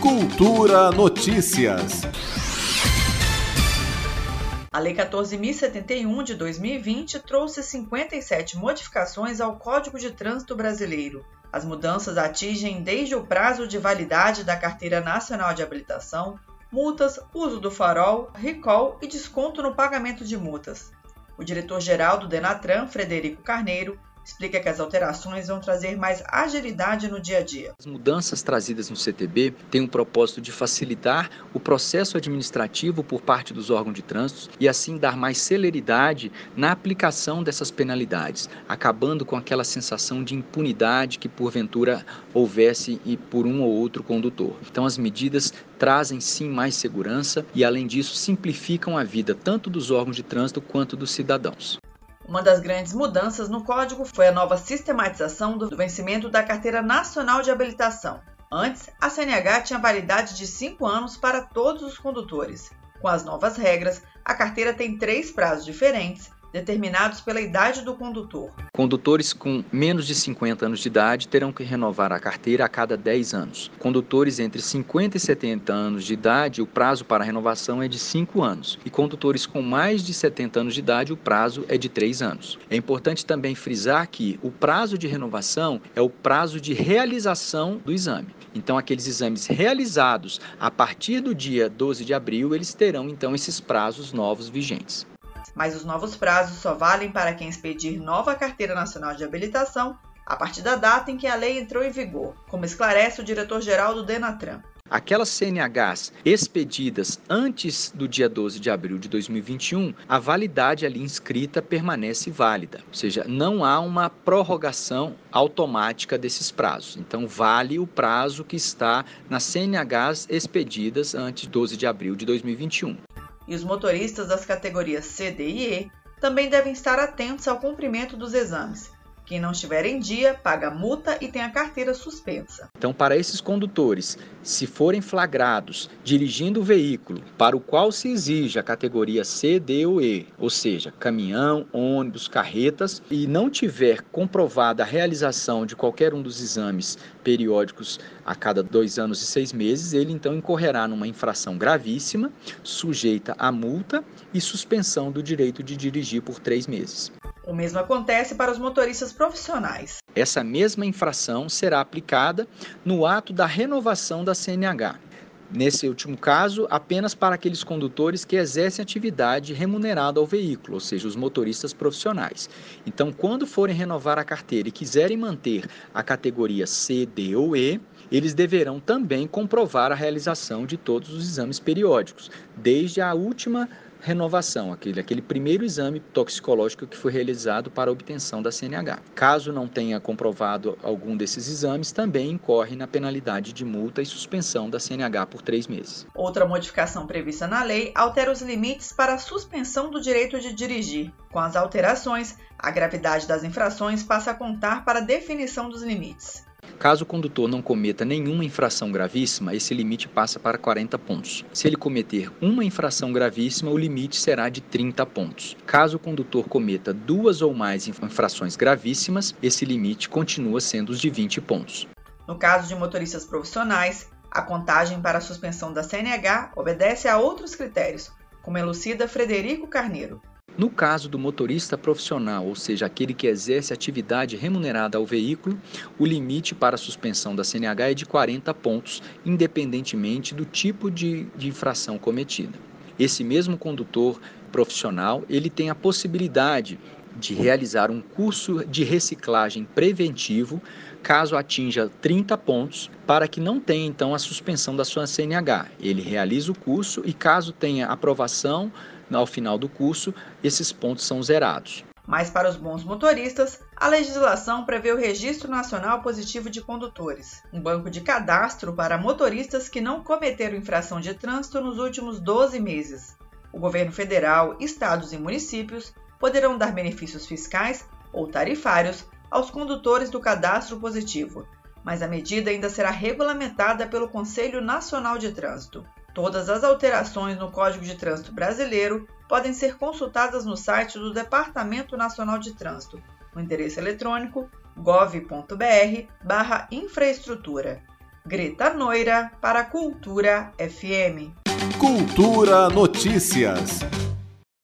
Cultura Notícias. A Lei 14.071 de 2020 trouxe 57 modificações ao Código de Trânsito Brasileiro. As mudanças atingem desde o prazo de validade da Carteira Nacional de Habilitação, multas, uso do farol, recall e desconto no pagamento de multas. O diretor-geral do Denatran, Frederico Carneiro, explica que as alterações vão trazer mais agilidade no dia a dia. As mudanças trazidas no CTB têm o propósito de facilitar o processo administrativo por parte dos órgãos de trânsito e assim dar mais celeridade na aplicação dessas penalidades, acabando com aquela sensação de impunidade que porventura houvesse e por um ou outro condutor. Então as medidas trazem sim mais segurança e além disso simplificam a vida tanto dos órgãos de trânsito quanto dos cidadãos. Uma das grandes mudanças no código foi a nova sistematização do vencimento da Carteira Nacional de Habilitação. Antes, a CNH tinha validade de 5 anos para todos os condutores. Com as novas regras, a carteira tem três prazos diferentes determinados pela idade do condutor. Condutores com menos de 50 anos de idade terão que renovar a carteira a cada 10 anos. Condutores entre 50 e 70 anos de idade, o prazo para renovação é de 5 anos. E condutores com mais de 70 anos de idade, o prazo é de 3 anos. É importante também frisar que o prazo de renovação é o prazo de realização do exame. Então, aqueles exames realizados a partir do dia 12 de abril, eles terão então esses prazos novos vigentes mas os novos prazos só valem para quem expedir nova Carteira Nacional de Habilitação a partir da data em que a lei entrou em vigor, como esclarece o diretor-geral do Denatran. Aquelas CNHs expedidas antes do dia 12 de abril de 2021, a validade ali inscrita permanece válida, ou seja, não há uma prorrogação automática desses prazos. Então, vale o prazo que está nas CNHs expedidas antes de 12 de abril de 2021 e os motoristas das categorias C, D e E também devem estar atentos ao cumprimento dos exames. Quem não estiver em dia paga multa e tem a carteira suspensa. Então, para esses condutores, se forem flagrados dirigindo o veículo para o qual se exige a categoria C, D ou E, ou seja, caminhão, ônibus, carretas, e não tiver comprovada a realização de qualquer um dos exames periódicos a cada dois anos e seis meses, ele então incorrerá numa infração gravíssima, sujeita a multa e suspensão do direito de dirigir por três meses. O mesmo acontece para os motoristas profissionais. Essa mesma infração será aplicada no ato da renovação da CNH. Nesse último caso, apenas para aqueles condutores que exercem atividade remunerada ao veículo, ou seja, os motoristas profissionais. Então, quando forem renovar a carteira e quiserem manter a categoria C, D ou E, eles deverão também comprovar a realização de todos os exames periódicos, desde a última renovação, aquele, aquele primeiro exame toxicológico que foi realizado para obtenção da CNH. Caso não tenha comprovado algum desses exames, também incorre na penalidade de multa e suspensão da CNH por três meses. Outra modificação prevista na lei altera os limites para a suspensão do direito de dirigir. Com as alterações, a gravidade das infrações passa a contar para a definição dos limites. Caso o condutor não cometa nenhuma infração gravíssima, esse limite passa para 40 pontos. Se ele cometer uma infração gravíssima, o limite será de 30 pontos. Caso o condutor cometa duas ou mais infrações gravíssimas, esse limite continua sendo os de 20 pontos. No caso de motoristas profissionais, a contagem para a suspensão da CNH obedece a outros critérios, como elucida Frederico Carneiro. No caso do motorista profissional, ou seja, aquele que exerce atividade remunerada ao veículo, o limite para a suspensão da CNH é de 40 pontos, independentemente do tipo de, de infração cometida. Esse mesmo condutor profissional, ele tem a possibilidade de realizar um curso de reciclagem preventivo, caso atinja 30 pontos, para que não tenha então a suspensão da sua CNH. Ele realiza o curso e caso tenha aprovação ao final do curso, esses pontos são zerados. Mas para os bons motoristas, a legislação prevê o Registro Nacional Positivo de Condutores, um banco de cadastro para motoristas que não cometeram infração de trânsito nos últimos 12 meses. O governo federal, estados e municípios poderão dar benefícios fiscais ou tarifários aos condutores do cadastro positivo, mas a medida ainda será regulamentada pelo Conselho Nacional de Trânsito. Todas as alterações no Código de Trânsito Brasileiro podem ser consultadas no site do Departamento Nacional de Trânsito, no endereço eletrônico gov.br/infraestrutura. Greta Noira para Cultura FM. Cultura Notícias.